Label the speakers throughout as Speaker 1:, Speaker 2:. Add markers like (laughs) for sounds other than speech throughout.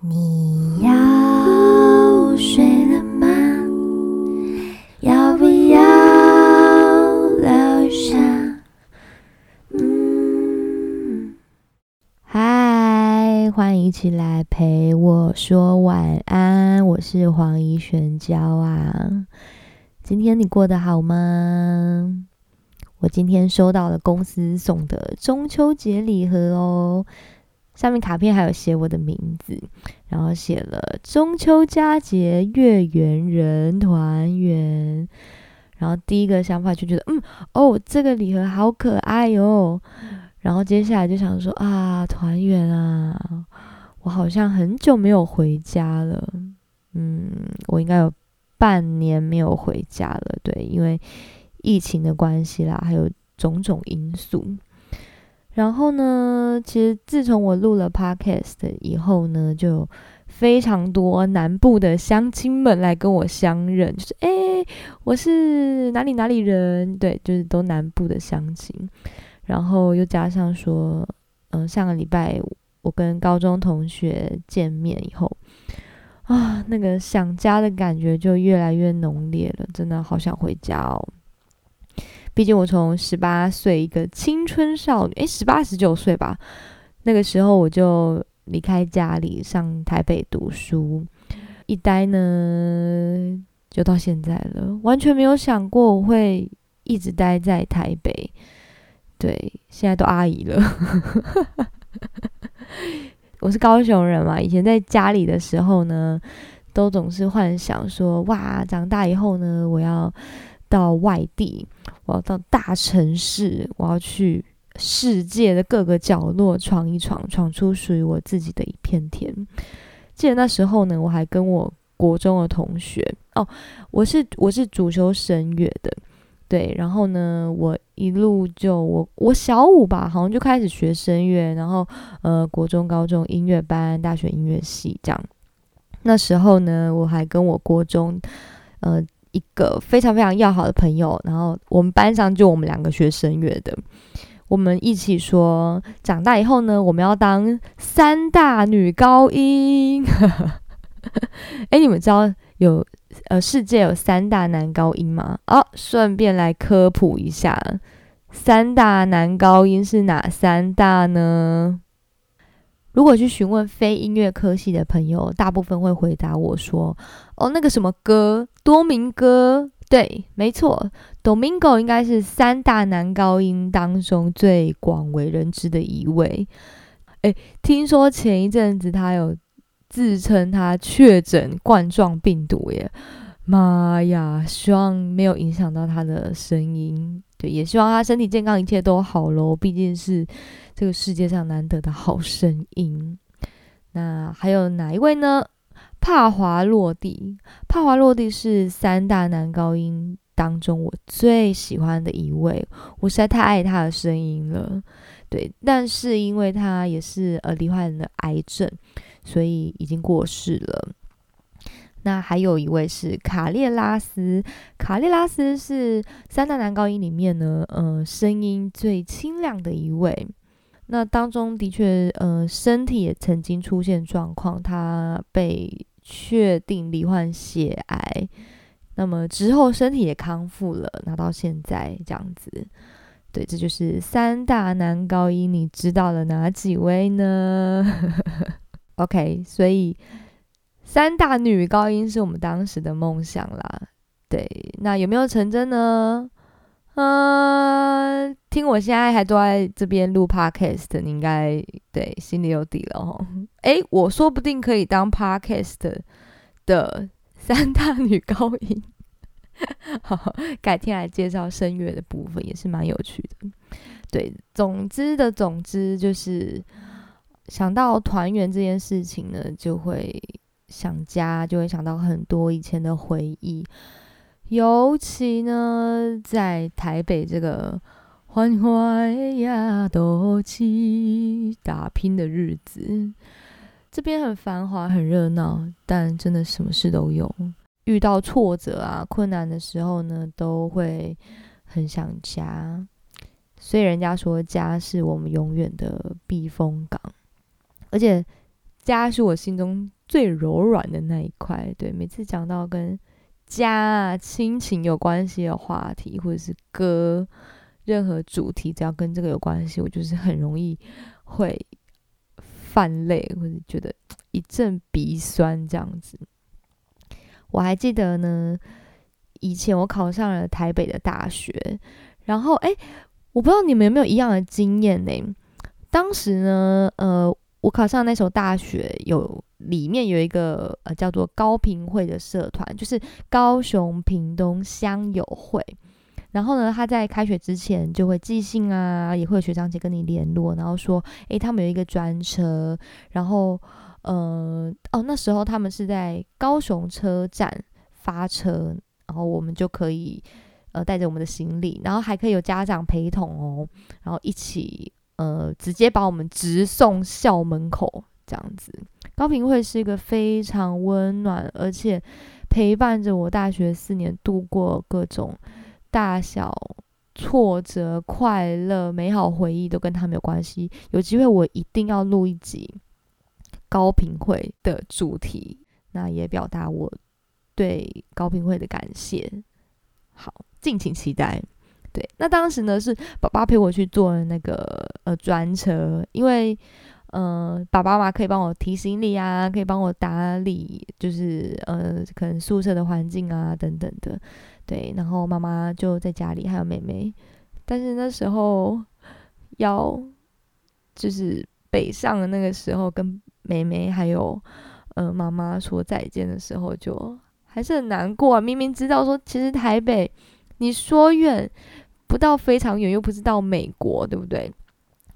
Speaker 1: 你要睡了吗？要不要留下？嗯，嗨，欢迎一起来陪我说晚安。我是黄怡璇娇啊，今天你过得好吗？我今天收到了公司送的中秋节礼盒哦，上面卡片还有写我的名字，然后写了中秋佳节月圆人团圆。然后第一个想法就觉得，嗯，哦，这个礼盒好可爱哟。然后接下来就想说啊，团圆啊，我好像很久没有回家了，嗯，我应该有半年没有回家了，对，因为。疫情的关系啦，还有种种因素。然后呢，其实自从我录了 podcast 以后呢，就非常多南部的乡亲们来跟我相认，就是哎，我是哪里哪里人，对，就是都南部的乡亲。然后又加上说，嗯，上个礼拜我跟高中同学见面以后，啊，那个想家的感觉就越来越浓烈了，真的好想回家哦。毕竟我从十八岁一个青春少女，诶，十八十九岁吧，那个时候我就离开家里上台北读书，一待呢就到现在了，完全没有想过我会一直待在台北。对，现在都阿姨了。(laughs) 我是高雄人嘛，以前在家里的时候呢，都总是幻想说，哇，长大以后呢，我要。到外地，我要到大城市，我要去世界的各个角落闯一闯，闯出属于我自己的一片天。记得那时候呢，我还跟我国中的同学哦，我是我是主修声乐的，对，然后呢，我一路就我我小五吧，好像就开始学声乐，然后呃，国中、高中音乐班，大学音乐系这样。那时候呢，我还跟我国中呃。一个非常非常要好的朋友，然后我们班上就我们两个学声乐的，我们一起说，长大以后呢，我们要当三大女高音。(laughs) 哎，你们知道有呃世界有三大男高音吗？哦，顺便来科普一下，三大男高音是哪三大呢？如果去询问非音乐科系的朋友，大部分会回答我说：“哦，那个什么歌，多明哥，对，没错，Domingo 应该是三大男高音当中最广为人知的一位。”诶，听说前一阵子他有自称他确诊冠状病毒耶，妈呀！希望没有影响到他的声音，对，也希望他身体健康，一切都好喽。毕竟是。这个世界上难得的好声音，那还有哪一位呢？帕华洛蒂，帕华洛蒂是三大男高音当中我最喜欢的一位，我实在太爱他的声音了。对，但是因为他也是呃罹患了癌症，所以已经过世了。那还有一位是卡列拉斯，卡列拉斯是三大男高音里面呢，呃，声音最清亮的一位。那当中的确，呃，身体也曾经出现状况，他被确定罹患血癌，那么之后身体也康复了，拿到现在这样子，对，这就是三大男高音，你知道了哪几位呢？(laughs) OK，所以三大女高音是我们当时的梦想啦，对，那有没有成真呢？嗯，听我现在还坐在这边录 podcast，你应该对心里有底了哈。(laughs) 诶，我说不定可以当 podcast 的三大女高音。好，(laughs) 改天来介绍声乐的部分也是蛮有趣的。对，总之的总之就是想到团圆这件事情呢，就会想家，就会想到很多以前的回忆。尤其呢，在台北这个欢欢呀都起打拼的日子，这边很繁华、很热闹，但真的什么事都有。遇到挫折啊、困难的时候呢，都会很想家。所以人家说，家是我们永远的避风港。而且家是我心中最柔软的那一块。对，每次讲到跟家啊、亲情有关系的话题，或者是歌，任何主题只要跟这个有关系，我就是很容易会泛泪，或者觉得一阵鼻酸这样子。我还记得呢，以前我考上了台北的大学，然后哎，我不知道你们有没有一样的经验呢？当时呢，呃，我考上那所大学有里面有一个呃叫做高平会的社团，就是高雄屏东乡友会。然后呢，他在开学之前就会寄信啊，也会有学长姐跟你联络，然后说，诶，他们有一个专车，然后。呃哦，那时候他们是在高雄车站发车，然后我们就可以呃带着我们的行李，然后还可以有家长陪同哦，然后一起呃直接把我们直送校门口这样子。高平会是一个非常温暖，而且陪伴着我大学四年度过各种大小挫折、快乐、美好回忆，都跟他们有关系。有机会我一定要录一集。高平会的主题，那也表达我对高平会的感谢。好，敬请期待。对，那当时呢是爸爸陪我去坐那个呃专车，因为呃爸爸嘛可以帮我提行李啊，可以帮我打理，就是呃可能宿舍的环境啊等等的。对，然后妈妈就在家里，还有妹妹。但是那时候要就是北上的那个时候跟。妹妹还有，呃，妈妈说再见的时候，就还是很难过。明明知道说，其实台北，你说远不到非常远，又不是到美国，对不对？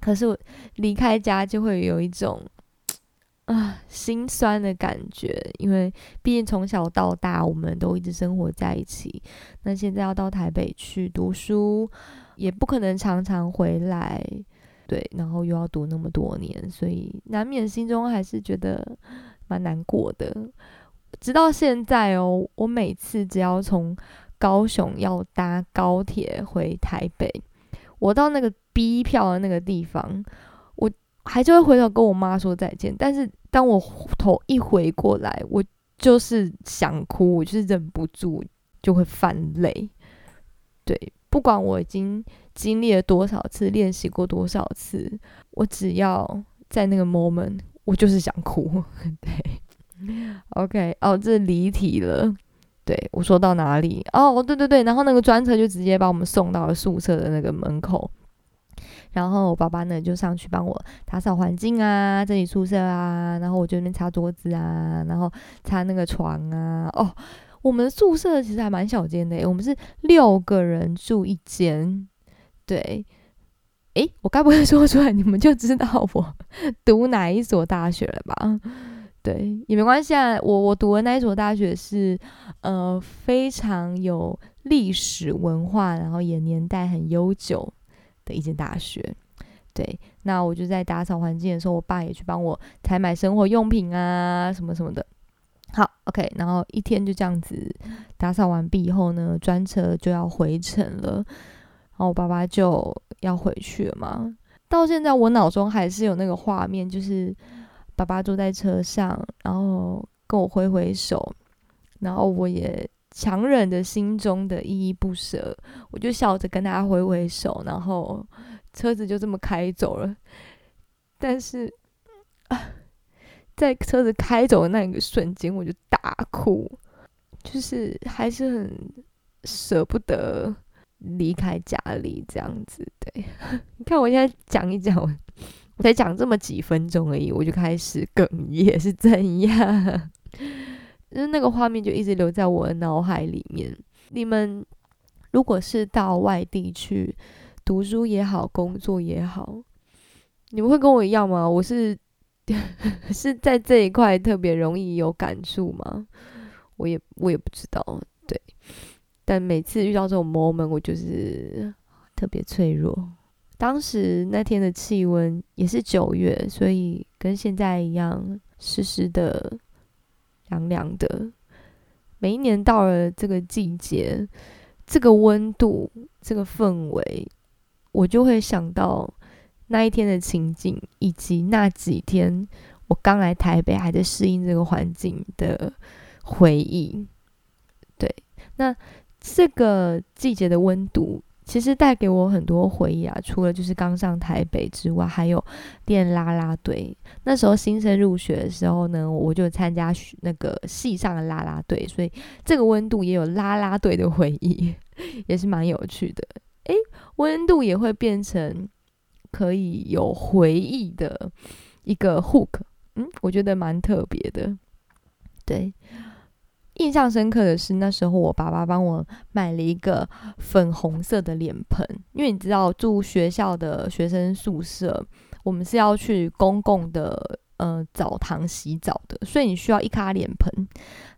Speaker 1: 可是我离开家就会有一种 (tsk) 啊心酸的感觉，因为毕竟从小到大我们都一直生活在一起，那现在要到台北去读书，也不可能常常回来。对，然后又要读那么多年，所以难免心中还是觉得蛮难过的。直到现在哦，我每次只要从高雄要搭高铁回台北，我到那个 B 票的那个地方，我还就会回头跟我妈说再见。但是当我头一回过来，我就是想哭，我就是忍不住就会泛泪。对，不管我已经。经历了多少次，练习过多少次，我只要在那个 moment，我就是想哭。(laughs) 对，OK，哦，这离题了。对我说到哪里？哦，对对对，然后那个专车就直接把我们送到了宿舍的那个门口，然后我爸爸呢就上去帮我打扫环境啊，整理宿舍啊，然后我就那边擦桌子啊，然后擦那个床啊。哦，我们宿舍其实还蛮小间的，我们是六个人住一间。对，诶，我该不会说出来你们就知道我 (laughs) 读哪一所大学了吧？对，也没关系啊。我我读的那一所大学是呃非常有历史文化，然后也年代很悠久的一间大学。对，那我就在打扫环境的时候，我爸也去帮我采买生活用品啊，什么什么的。好，OK，然后一天就这样子打扫完毕以后呢，专车就要回程了。然后我爸爸就要回去了嘛，到现在我脑中还是有那个画面，就是爸爸坐在车上，然后跟我挥挥手，然后我也强忍着心中的依依不舍，我就笑着跟他挥挥手，然后车子就这么开走了。但是，在车子开走的那一个瞬间，我就大哭，就是还是很舍不得。离开家里这样子，对，(laughs) 你看我现在讲一讲，才讲这么几分钟而已，我就开始哽咽，是怎样？(laughs) 就是那个画面就一直留在我的脑海里面。你们如果是到外地去读书也好，工作也好，你们会跟我一样吗？我是 (laughs) 是在这一块特别容易有感触吗？我也我也不知道，对。但每次遇到这种 moment，我就是特别脆弱。当时那天的气温也是九月，所以跟现在一样湿湿的、凉凉的。每一年到了这个季节，这个温度、这个氛围，我就会想到那一天的情景，以及那几天我刚来台北还在适应这个环境的回忆。对，那这个季节的温度。其实带给我很多回忆啊，除了就是刚上台北之外，还有练啦啦队。那时候新生入学的时候呢，我就参加那个系上的啦啦队，所以这个温度也有啦啦队的回忆，(laughs) 也是蛮有趣的。诶，温度也会变成可以有回忆的一个 hook，嗯，我觉得蛮特别的，对。印象深刻的是，那时候我爸爸帮我买了一个粉红色的脸盆，因为你知道住学校的学生宿舍，我们是要去公共的呃澡堂洗澡的，所以你需要一卡脸盆。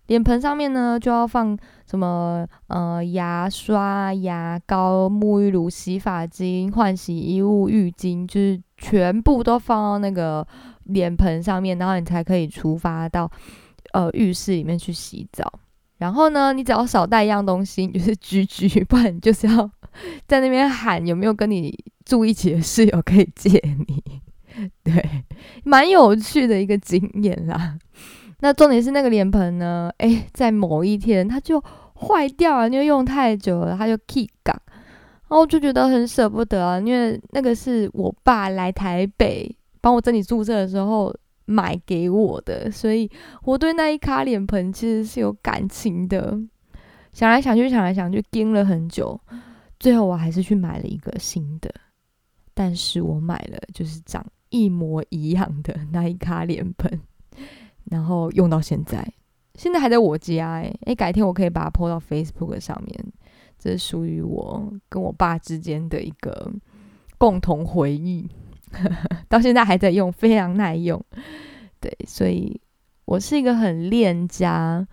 Speaker 1: 脸盆上面呢就要放什么呃牙刷、牙膏、沐浴乳、洗发精、换洗衣物、浴巾，就是全部都放到那个脸盆上面，然后你才可以出发到。呃，浴室里面去洗澡，然后呢，你只要少带一样东西，你就是居居，不然就是要 (laughs) 在那边喊有没有跟你住一起的室友可以借你，对，蛮有趣的一个经验啦。那重点是那个脸盆呢，哎，在某一天它就坏掉了，因为用太久了，它就 k 杠，然后我就觉得很舍不得啊，因为那个是我爸来台北帮我整理宿舍的时候。买给我的，所以我对那一卡脸盆其实是有感情的。想来想去，想来想去，盯了很久，最后我还是去买了一个新的。但是我买了就是长一模一样的那一卡脸盆，然后用到现在，现在还在我家。哎哎，改天我可以把它 po 到 Facebook 上面，这是属于我跟我爸之间的一个共同回忆。(laughs) 到现在还在用，非常耐用。对，所以我是一个很恋家，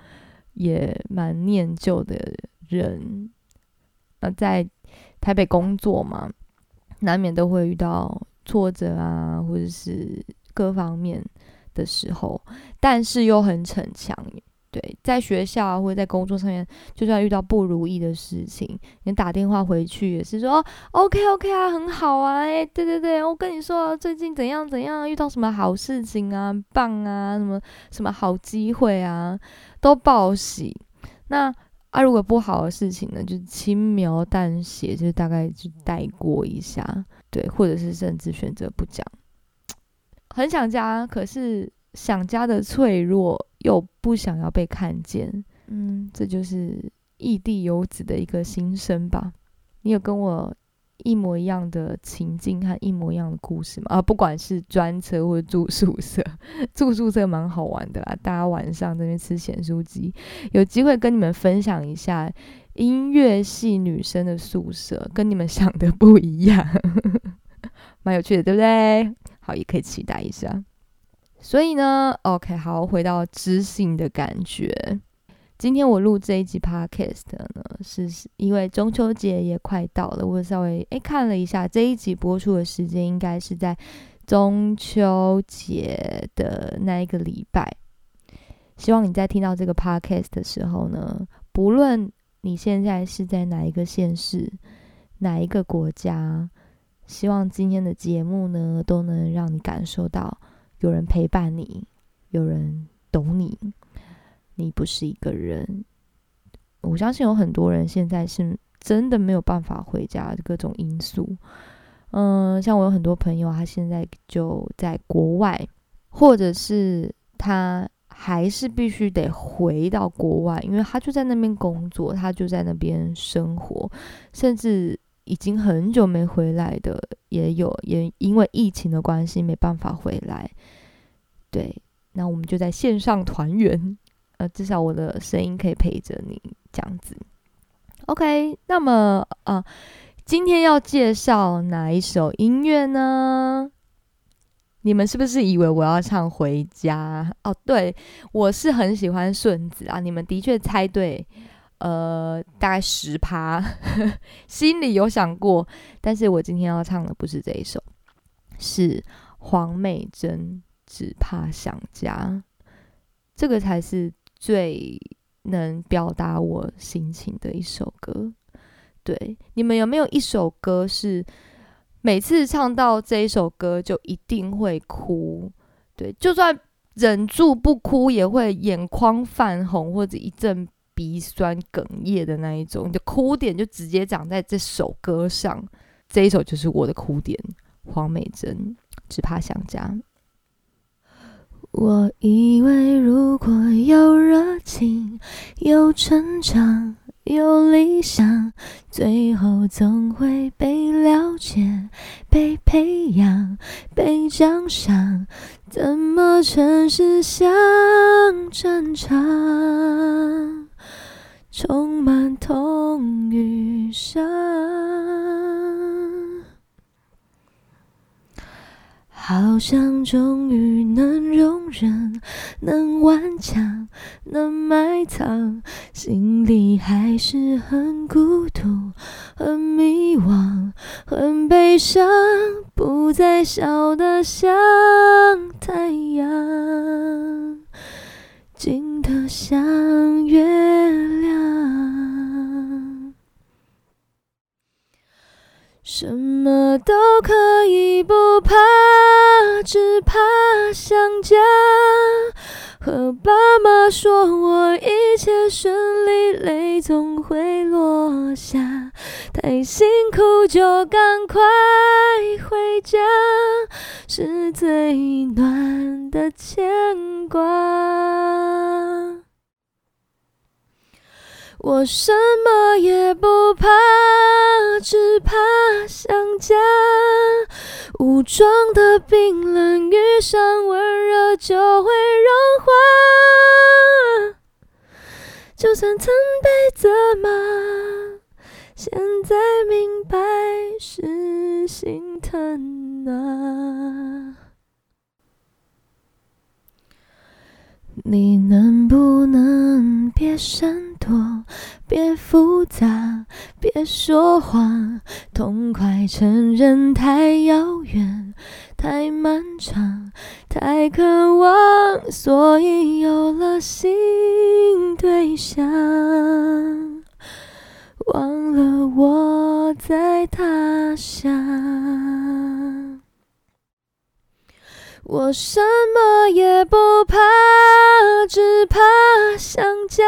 Speaker 1: 也蛮念旧的人。那在台北工作嘛，难免都会遇到挫折啊，或者是各方面的时候，但是又很逞强。对，在学校或者在工作上面，就算遇到不如意的事情，你打电话回去也是说 OK OK 啊，很好啊，哎，对对对，我跟你说最近怎样怎样，遇到什么好事情啊，棒啊，什么什么好机会啊，都报喜。那啊，如果不好的事情呢，就轻描淡写，就大概就带过一下，对，或者是甚至选择不讲。很想家，可是。想家的脆弱，又不想要被看见，嗯，这就是异地游子的一个心声吧。你有跟我一模一样的情境和一模一样的故事吗？啊，不管是专车或者住宿舍，住宿舍蛮好玩的啦。大家晚上在那边吃咸酥鸡，有机会跟你们分享一下音乐系女生的宿舍，跟你们想的不一样，(laughs) 蛮有趣的，对不对？好，也可以期待一下。所以呢，OK，好，回到知性的感觉。今天我录这一集 Podcast 呢，是因为中秋节也快到了，我稍微诶看了一下，这一集播出的时间应该是在中秋节的那一个礼拜。希望你在听到这个 Podcast 的时候呢，不论你现在是在哪一个县市、哪一个国家，希望今天的节目呢，都能让你感受到。有人陪伴你，有人懂你，你不是一个人。我相信有很多人现在是真的没有办法回家，各种因素。嗯，像我有很多朋友，他现在就在国外，或者是他还是必须得回到国外，因为他就在那边工作，他就在那边生活，甚至已经很久没回来的也有，也因为疫情的关系没办法回来。对，那我们就在线上团圆，呃，至少我的声音可以陪着你这样子。OK，那么啊，今天要介绍哪一首音乐呢？你们是不是以为我要唱《回家》？哦，对，我是很喜欢顺子啊。你们的确猜对，呃，大概十趴，(laughs) 心里有想过，但是我今天要唱的不是这一首，是黄美珍。只怕想家，这个才是最能表达我心情的一首歌。对，你们有没有一首歌是每次唱到这一首歌就一定会哭？对，就算忍住不哭也会眼眶泛红或者一阵鼻酸哽咽的那一种。你的哭点就直接长在这首歌上，这一首就是我的哭点。黄美珍，只怕想家。我以为如果有热情，有成长。有理想，最后总会被了解、被培养、被奖赏。怎么城市像战场，充满痛与伤？好像终于能容忍，能顽强，能埋藏，心里还是很孤独，很迷惘，很悲伤，不再笑得像说我一切顺利，泪总会落下。太辛苦就赶快回家，是最暖的牵挂。我什么也不怕，只怕想家。武装的冰冷遇上温热就会融化。就算曾被责骂，现在明白是心疼啊。你能不能别删，别复杂，别说谎，痛快承认太遥远，太漫长，太渴望，所以有了新对象，忘了我在他乡。我什么也不怕，只怕想家。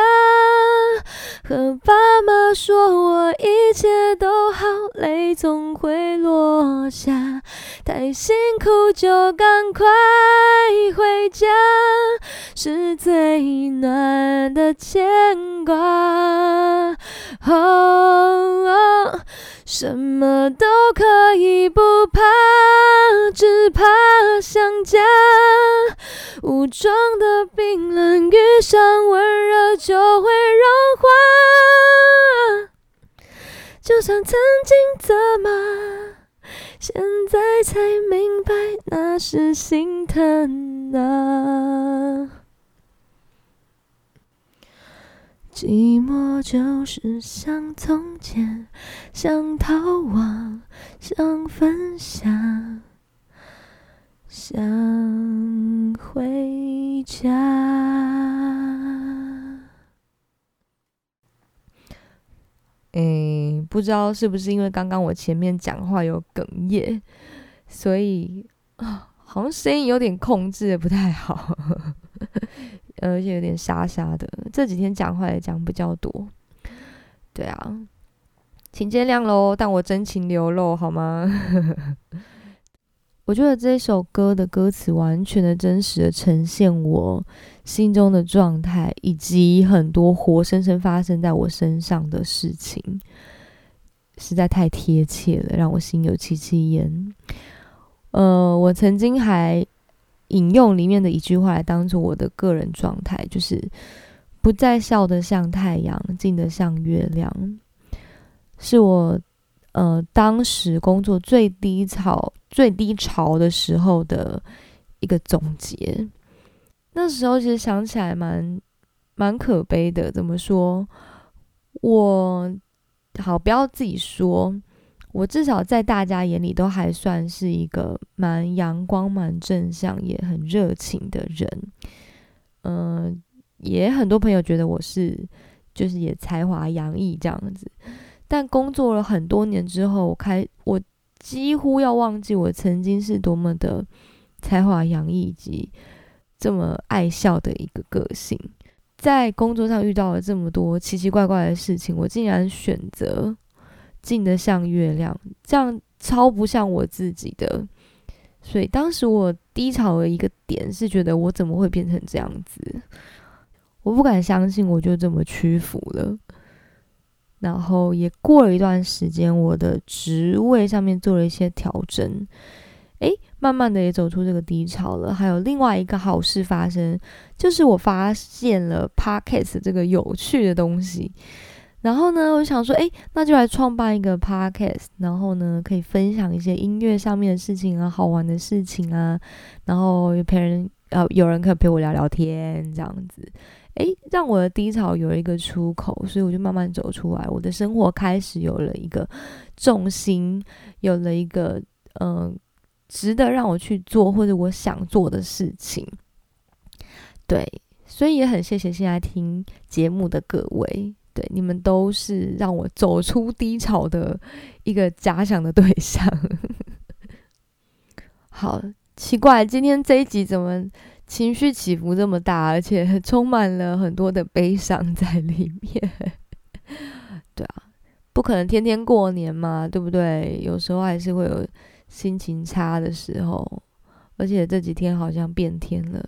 Speaker 1: 和爸妈说我一切都好，泪总会落下。太辛苦就赶快回家，是最暖的牵挂。哦什么都可以不怕，只怕想家。武装的冰冷遇上温热就会融化。就算曾经责骂，现在才明白那是心疼啊。寂寞就是像从前，想逃亡，想分享，想回家。诶，不知道是不是因为刚刚我前面讲话有哽咽，所以啊，好像声音有点控制的不太好。而且有点沙沙的，这几天讲话也讲比较多，对啊，请见谅喽。但我真情流露好吗？(laughs) 我觉得这首歌的歌词完全的真实的呈现我心中的状态，以及很多活生生发生在我身上的事情，实在太贴切了，让我心有戚戚焉。呃，我曾经还。引用里面的一句话来当做我的个人状态，就是不再笑得像太阳，静得像月亮，是我呃当时工作最低潮、最低潮的时候的一个总结。那时候其实想起来蛮蛮可悲的，怎么说？我好不要自己说。我至少在大家眼里都还算是一个蛮阳光、蛮正向、也很热情的人。嗯，也很多朋友觉得我是就是也才华洋溢这样子。但工作了很多年之后，我开我几乎要忘记我曾经是多么的才华洋溢以及这么爱笑的一个个性。在工作上遇到了这么多奇奇怪怪的事情，我竟然选择静得像月亮，这样超不像我自己的。所以当时我低潮的一个点是觉得我怎么会变成这样子？我不敢相信我就这么屈服了。然后也过了一段时间，我的职位上面做了一些调整，诶，慢慢的也走出这个低潮了。还有另外一个好事发生，就是我发现了 podcast 这个有趣的东西。然后呢，我想说，诶，那就来创办一个 podcast，然后呢，可以分享一些音乐上面的事情啊，好玩的事情啊，然后有陪人，呃，有人可以陪我聊聊天，这样子。哎，让我的低潮有了一个出口，所以我就慢慢走出来。我的生活开始有了一个重心，有了一个嗯，值得让我去做或者我想做的事情。对，所以也很谢谢现在听节目的各位，对你们都是让我走出低潮的一个假想的对象。好奇怪，今天这一集怎么？情绪起伏这么大，而且 (laughs) 充满了很多的悲伤在里面。(laughs) 对啊，不可能天天过年嘛，对不对？有时候还是会有心情差的时候。而且这几天好像变天了，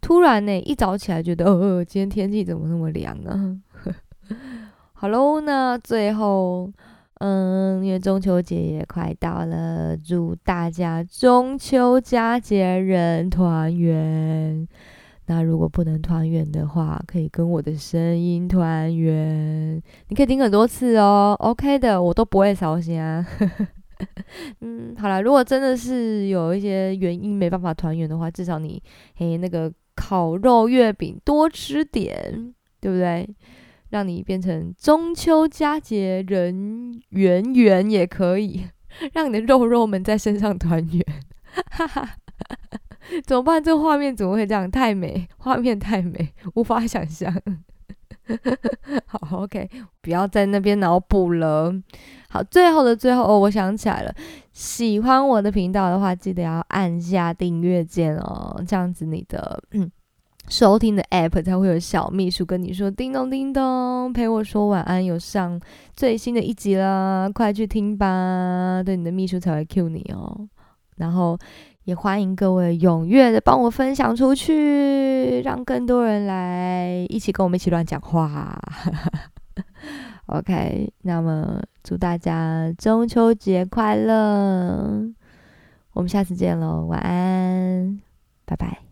Speaker 1: 突然呢，一早起来觉得，哦，今天天气怎么那么凉啊？好喽，那最后。嗯，因为中秋节也快到了，祝大家中秋佳节人团圆。那如果不能团圆的话，可以跟我的声音团圆。你可以听很多次哦，OK 的，我都不会烧心啊。(laughs) 嗯，好了，如果真的是有一些原因没办法团圆的话，至少你嘿那个烤肉月饼多吃点，对不对？让你变成中秋佳节人圆圆也可以，(laughs) 让你的肉肉们在身上团圆，哈哈，怎么办？这个画面怎么会这样？太美，画面太美，无法想象。(laughs) 好，OK，不要在那边脑补了。好，最后的最后，哦，我想起来了，喜欢我的频道的话，记得要按下订阅键哦，这样子你的嗯。收听的 App 才会有小秘书跟你说叮咚叮咚，陪我说晚安，有上最新的一集啦，快去听吧！对，你的秘书才会 Q 你哦。然后也欢迎各位踊跃的帮我分享出去，让更多人来一起跟我们一起乱讲话。(laughs) OK，那么祝大家中秋节快乐！我们下次见喽，晚安，拜拜。